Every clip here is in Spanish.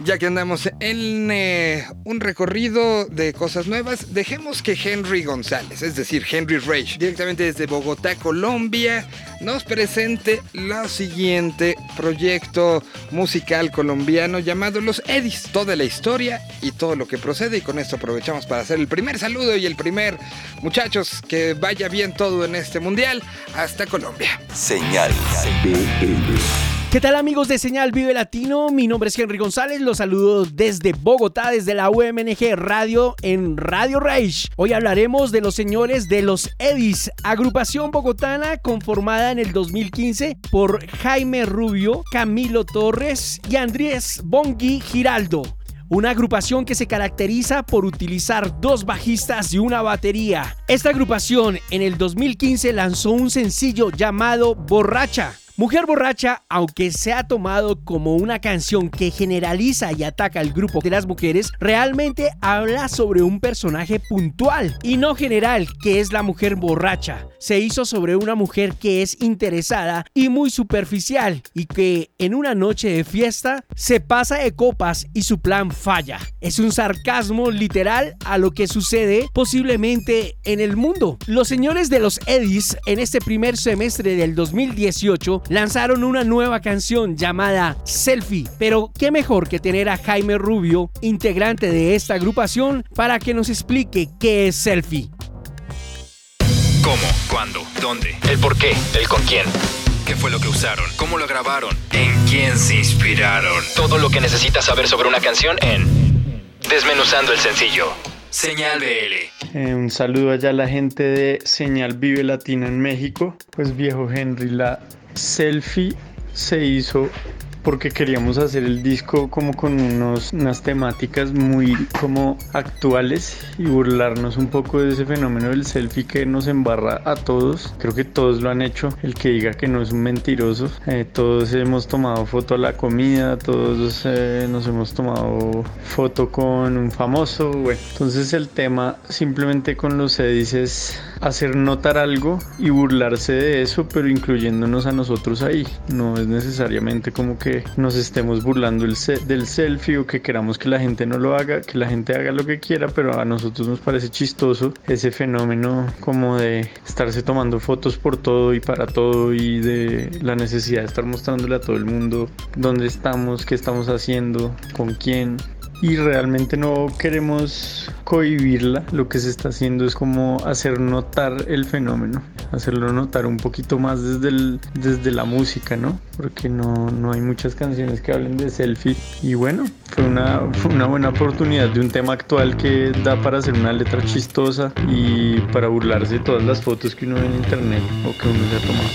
Ya que andamos en eh, un recorrido de cosas nuevas, dejemos que Henry González, es decir, Henry Rage, directamente desde Bogotá, Colombia, nos presente lo siguiente proyecto musical colombiano llamado Los Edis. Toda la historia y todo lo que procede. Y con esto aprovechamos para hacer el primer saludo y el primer, muchachos, que vaya bien todo en este mundial. Hasta Colombia. Señal BL. ¿Qué tal amigos de Señal Vive Latino? Mi nombre es Henry González, los saludo desde Bogotá, desde la UMNG Radio en Radio Rage. Hoy hablaremos de los señores de los Edis, agrupación bogotana conformada en el 2015 por Jaime Rubio, Camilo Torres y Andrés Bongui Giraldo. Una agrupación que se caracteriza por utilizar dos bajistas y una batería. Esta agrupación en el 2015 lanzó un sencillo llamado Borracha Mujer Borracha, aunque se ha tomado como una canción que generaliza y ataca al grupo de las mujeres, realmente habla sobre un personaje puntual y no general, que es la mujer borracha. Se hizo sobre una mujer que es interesada y muy superficial y que en una noche de fiesta se pasa de copas y su plan falla. Es un sarcasmo literal a lo que sucede posiblemente en el mundo. Los señores de los Edis en este primer semestre del 2018 lanzaron una nueva canción llamada Selfie. Pero qué mejor que tener a Jaime Rubio, integrante de esta agrupación, para que nos explique qué es Selfie. ¿Cómo? ¿Cuándo? ¿Dónde? ¿El por qué? ¿El con quién? ¿Qué fue lo que usaron? ¿Cómo lo grabaron? ¿En quién se inspiraron? Todo lo que necesitas saber sobre una canción en Desmenuzando el sencillo. Señal BL. Eh, un saludo allá a la gente de Señal Vive Latina en México. Pues viejo Henry, la selfie se hizo porque queríamos hacer el disco como con unos, unas temáticas muy como actuales y burlarnos un poco de ese fenómeno del selfie que nos embarra a todos. Creo que todos lo han hecho. El que diga que no es un mentiroso. Eh, todos hemos tomado foto a la comida, todos eh, nos hemos tomado foto con un famoso. Bueno, entonces el tema simplemente con los edis es hacer notar algo y burlarse de eso, pero incluyéndonos a nosotros ahí. No es necesariamente como que nos estemos burlando el del selfie o que queramos que la gente no lo haga, que la gente haga lo que quiera, pero a nosotros nos parece chistoso ese fenómeno como de estarse tomando fotos por todo y para todo y de la necesidad de estar mostrándole a todo el mundo dónde estamos, qué estamos haciendo, con quién y realmente no queremos cohibirla. Lo que se está haciendo es como hacer notar el fenómeno, hacerlo notar un poquito más desde, desde la música, ¿no? Porque no, no hay muchas canciones que hablen de selfie. Y bueno, fue una, una buena oportunidad de un tema actual que da para hacer una letra chistosa y para burlarse de todas las fotos que uno ve en internet o que uno se ha tomado.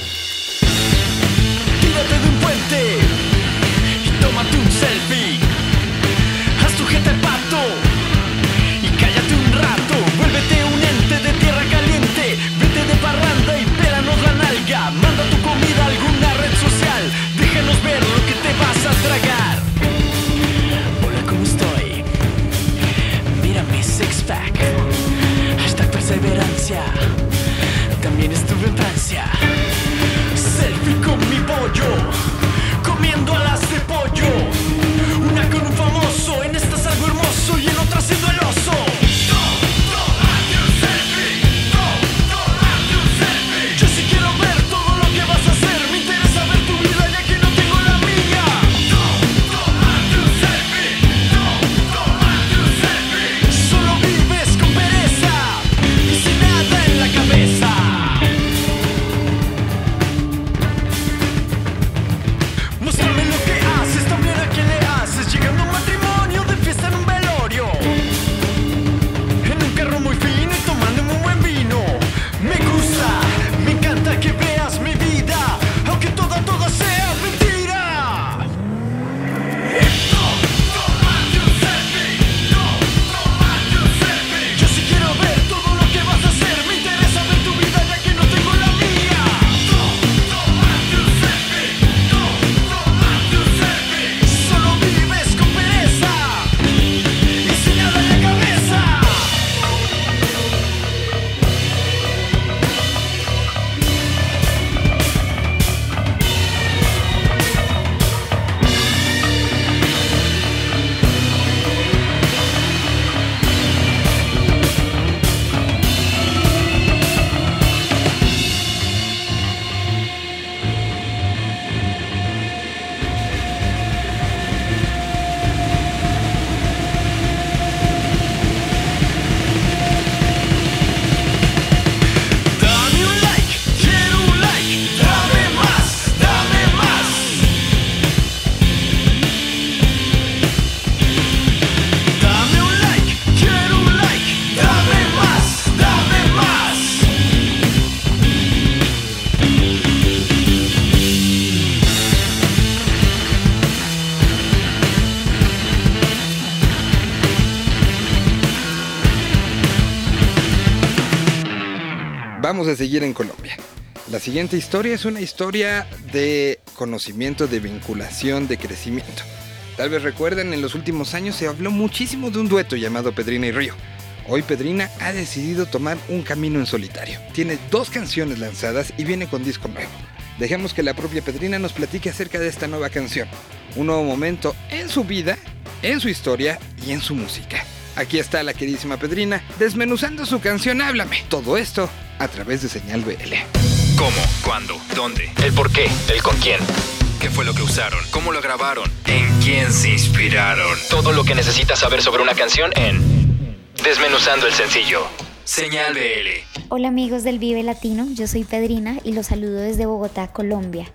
Vamos a seguir en Colombia. La siguiente historia es una historia de conocimiento, de vinculación, de crecimiento. Tal vez recuerden, en los últimos años se habló muchísimo de un dueto llamado Pedrina y Río. Hoy Pedrina ha decidido tomar un camino en solitario. Tiene dos canciones lanzadas y viene con disco nuevo. Dejemos que la propia Pedrina nos platique acerca de esta nueva canción. Un nuevo momento en su vida, en su historia y en su música. Aquí está la queridísima Pedrina desmenuzando su canción Háblame. Todo esto a través de Señal BL. ¿Cómo? ¿Cuándo? ¿Dónde? ¿El por qué? ¿El con quién? ¿Qué fue lo que usaron? ¿Cómo lo grabaron? ¿En quién se inspiraron? Todo lo que necesitas saber sobre una canción en Desmenuzando el sencillo. Señal BL. Hola amigos del Vive Latino, yo soy Pedrina y los saludo desde Bogotá, Colombia.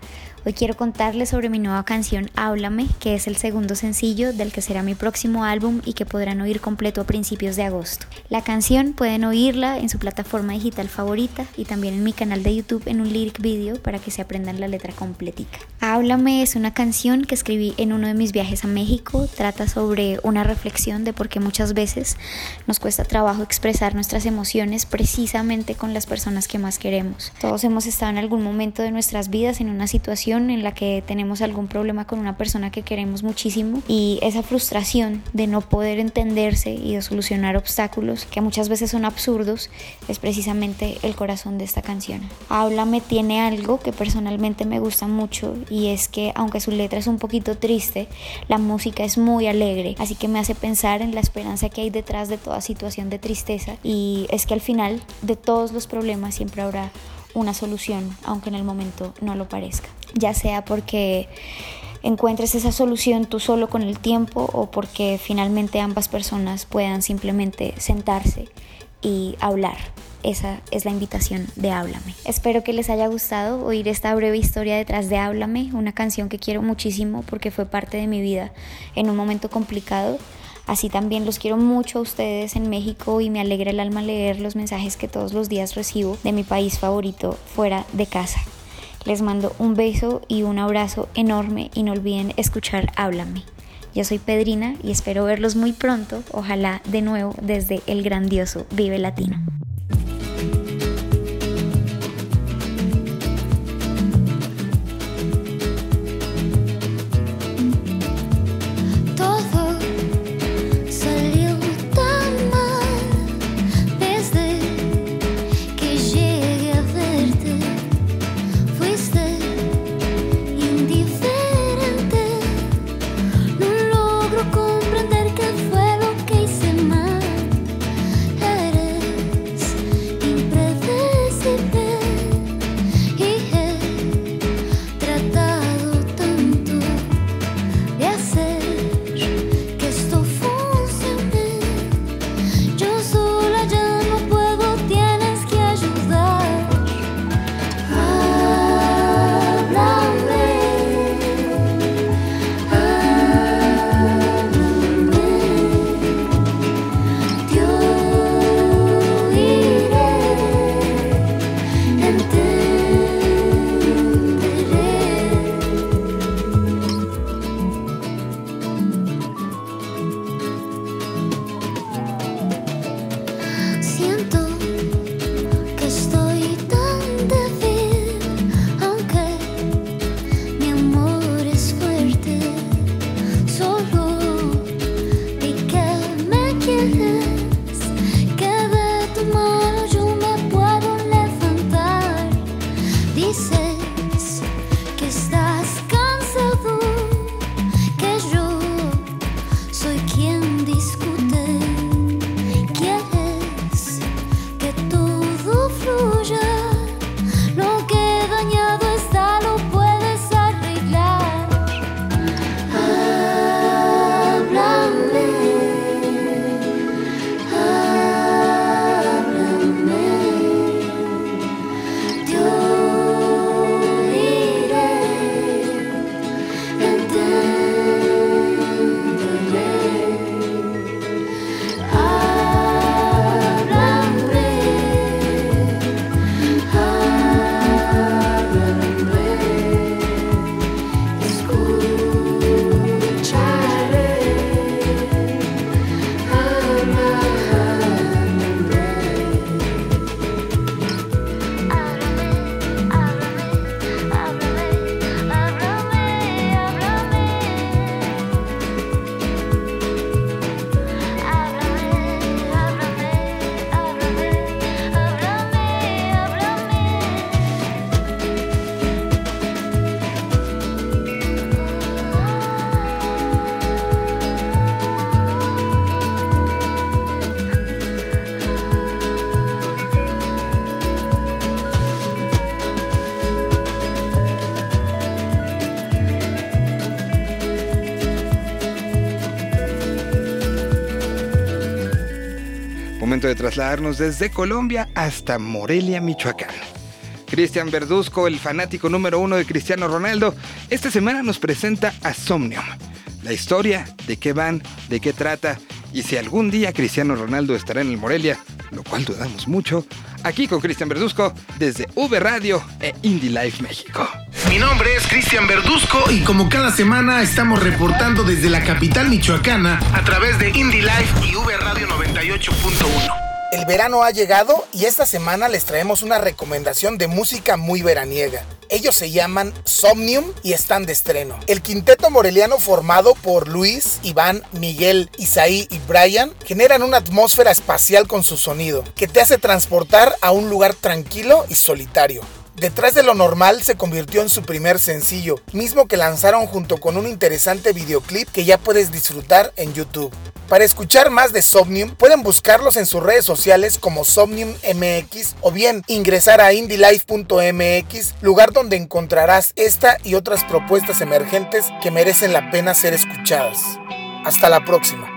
Hoy quiero contarles sobre mi nueva canción Háblame, que es el segundo sencillo del que será mi próximo álbum y que podrán oír completo a principios de agosto. La canción pueden oírla en su plataforma digital favorita y también en mi canal de YouTube en un lyric video para que se aprendan la letra completica. Háblame es una canción que escribí en uno de mis viajes a México, trata sobre una reflexión de por qué muchas veces nos cuesta trabajo expresar nuestras emociones precisamente con las personas que más queremos. Todos hemos estado en algún momento de nuestras vidas en una situación en la que tenemos algún problema con una persona que queremos muchísimo y esa frustración de no poder entenderse y de solucionar obstáculos que muchas veces son absurdos es precisamente el corazón de esta canción. Háblame tiene algo que personalmente me gusta mucho y es que aunque su letra es un poquito triste, la música es muy alegre, así que me hace pensar en la esperanza que hay detrás de toda situación de tristeza y es que al final de todos los problemas siempre habrá una solución, aunque en el momento no lo parezca. Ya sea porque encuentres esa solución tú solo con el tiempo o porque finalmente ambas personas puedan simplemente sentarse y hablar. Esa es la invitación de Háblame. Espero que les haya gustado oír esta breve historia detrás de Háblame, una canción que quiero muchísimo porque fue parte de mi vida en un momento complicado Así también los quiero mucho a ustedes en México y me alegra el alma leer los mensajes que todos los días recibo de mi país favorito fuera de casa. Les mando un beso y un abrazo enorme y no olviden escuchar Háblame. Yo soy Pedrina y espero verlos muy pronto, ojalá de nuevo desde el grandioso Vive Latino. De trasladarnos desde Colombia hasta Morelia, Michoacán. Cristian Verduzco, el fanático número uno de Cristiano Ronaldo, esta semana nos presenta a Somnium. La historia, de qué van, de qué trata y si algún día Cristiano Ronaldo estará en el Morelia, lo cual dudamos mucho, aquí con Cristian Verduzco desde V Radio e Indie Life México. Mi nombre es Cristian Verduzco y como cada semana estamos reportando desde la capital michoacana a través de Indie Life y V Radio 98.1. El verano ha llegado y esta semana les traemos una recomendación de música muy veraniega. Ellos se llaman Somnium y están de estreno. El quinteto moreliano formado por Luis, Iván, Miguel, Isaí y Brian generan una atmósfera espacial con su sonido que te hace transportar a un lugar tranquilo y solitario. Detrás de lo normal se convirtió en su primer sencillo, mismo que lanzaron junto con un interesante videoclip que ya puedes disfrutar en YouTube. Para escuchar más de Somnium, pueden buscarlos en sus redes sociales como Somnium MX o bien ingresar a indylife.mx, lugar donde encontrarás esta y otras propuestas emergentes que merecen la pena ser escuchadas. Hasta la próxima.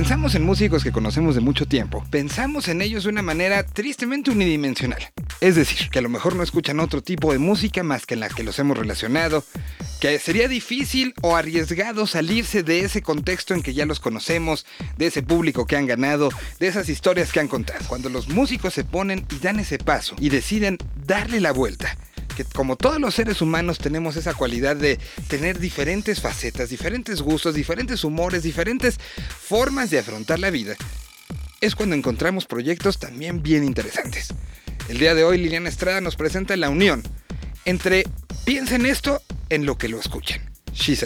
Pensamos en músicos que conocemos de mucho tiempo, pensamos en ellos de una manera tristemente unidimensional. Es decir, que a lo mejor no escuchan otro tipo de música más que en la que los hemos relacionado, que sería difícil o arriesgado salirse de ese contexto en que ya los conocemos, de ese público que han ganado, de esas historias que han contado. Cuando los músicos se ponen y dan ese paso y deciden darle la vuelta, que como todos los seres humanos tenemos esa cualidad de tener diferentes facetas, diferentes gustos, diferentes humores, diferentes formas de afrontar la vida, es cuando encontramos proyectos también bien interesantes. El día de hoy Liliana Estrada nos presenta la unión entre piensen esto en lo que lo escuchan. She's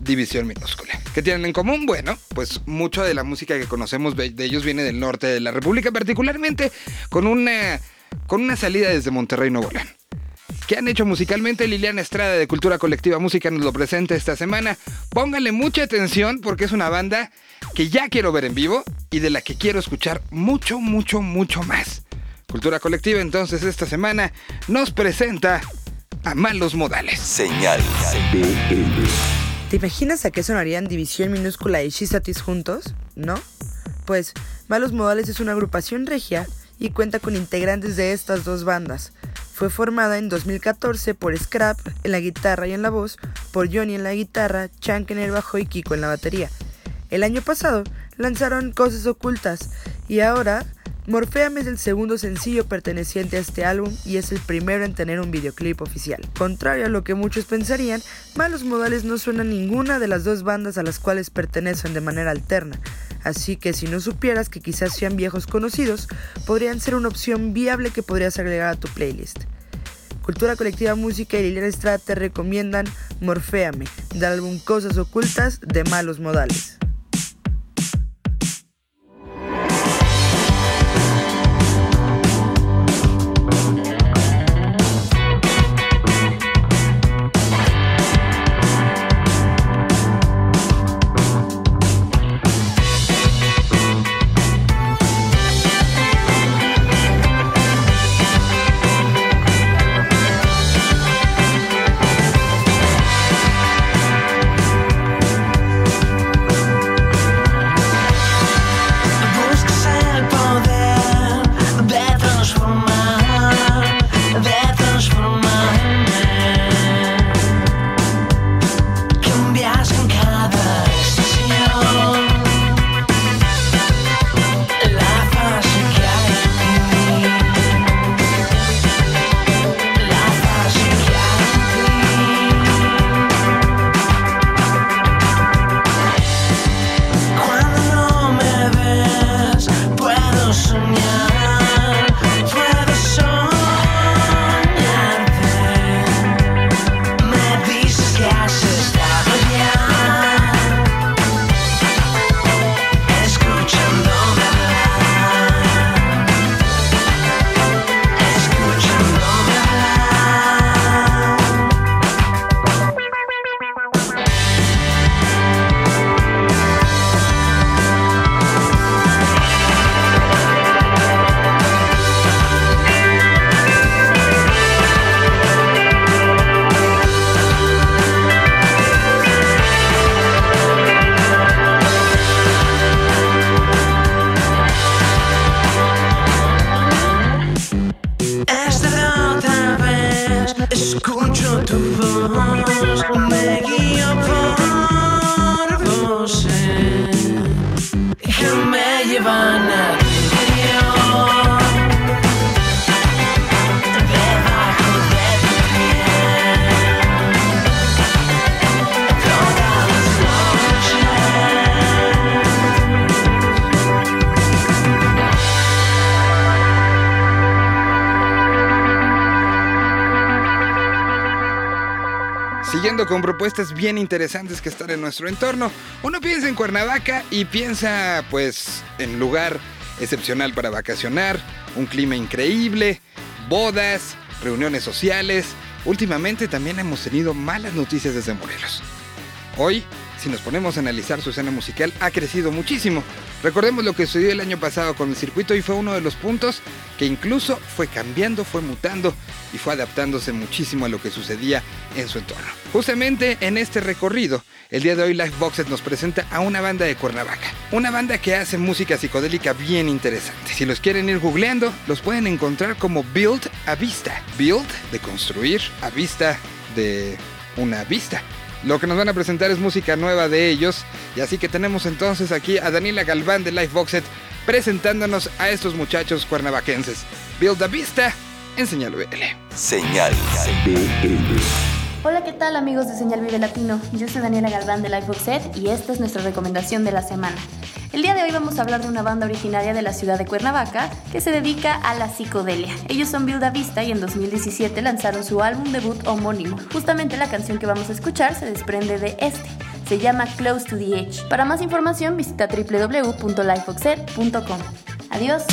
División Minúscula. ¿Qué tienen en común? Bueno, pues mucho de la música que conocemos de ellos viene del norte de la República, particularmente con una, con una salida desde Monterrey, Nuevo León. ¿Qué han hecho musicalmente? Liliana Estrada de Cultura Colectiva Música nos lo presenta esta semana. Pónganle mucha atención porque es una banda que ya quiero ver en vivo y de la que quiero escuchar mucho, mucho, mucho más. Cultura Colectiva entonces esta semana nos presenta a Malos Modales. Señal. ¿Te imaginas a qué sonarían División Minúscula y Shizatis juntos? ¿No? Pues Malos Modales es una agrupación regia y cuenta con integrantes de estas dos bandas. Fue formada en 2014 por Scrap en la guitarra y en la voz, por Johnny en la guitarra, Chank en el bajo y Kiko en la batería. El año pasado lanzaron Cosas Ocultas y ahora Morpheum es el segundo sencillo perteneciente a este álbum y es el primero en tener un videoclip oficial. Contrario a lo que muchos pensarían, Malos Modales no suena a ninguna de las dos bandas a las cuales pertenecen de manera alterna, así que si no supieras que quizás sean viejos conocidos, podrían ser una opción viable que podrías agregar a tu playlist. Cultura Colectiva Música y Liliana Estrada te recomiendan Morféame, del álbum Cosas Ocultas de Malos Modales. Con propuestas bien interesantes que están en nuestro entorno, uno piensa en Cuernavaca y piensa pues en lugar excepcional para vacacionar, un clima increíble, bodas, reuniones sociales. Últimamente también hemos tenido malas noticias desde Morelos. Hoy, si nos ponemos a analizar su escena musical, ha crecido muchísimo. Recordemos lo que sucedió el año pasado con el circuito y fue uno de los puntos que incluso fue cambiando, fue mutando y fue adaptándose muchísimo a lo que sucedía en su entorno. Justamente en este recorrido, el día de hoy Liveboxes nos presenta a una banda de Cuernavaca, una banda que hace música psicodélica bien interesante. Si los quieren ir googleando, los pueden encontrar como Build a Vista. Build de construir, a vista de una vista. Lo que nos van a presentar es música nueva de ellos. Y así que tenemos entonces aquí a Daniela Galván de Liveboxet presentándonos a estos muchachos cuernavaquenses. Build a Vista en Señal BL. Señal BL. Hola, ¿qué tal amigos de Señal Vive Latino? Yo soy Daniela Galván de Liveboxet y esta es nuestra recomendación de la semana. El día de hoy vamos a hablar de una banda originaria de la ciudad de Cuernavaca que se dedica a la psicodelia. Ellos son Build a Vista y en 2017 lanzaron su álbum debut homónimo. Justamente la canción que vamos a escuchar se desprende de este. Se llama Close to the Edge. Para más información visita www.lifeboxet.com. Adiós.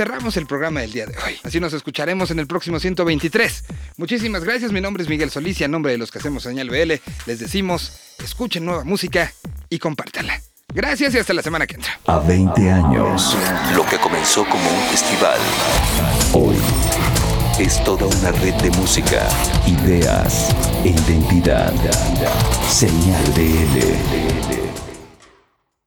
Cerramos el programa del día de hoy. Así nos escucharemos en el próximo 123. Muchísimas gracias, mi nombre es Miguel Solís y a nombre de los que hacemos Señal BL les decimos, escuchen nueva música y compártanla. Gracias y hasta la semana que entra. A 20 años, lo que comenzó como un festival, hoy es toda una red de música, ideas e identidad. Señal BL.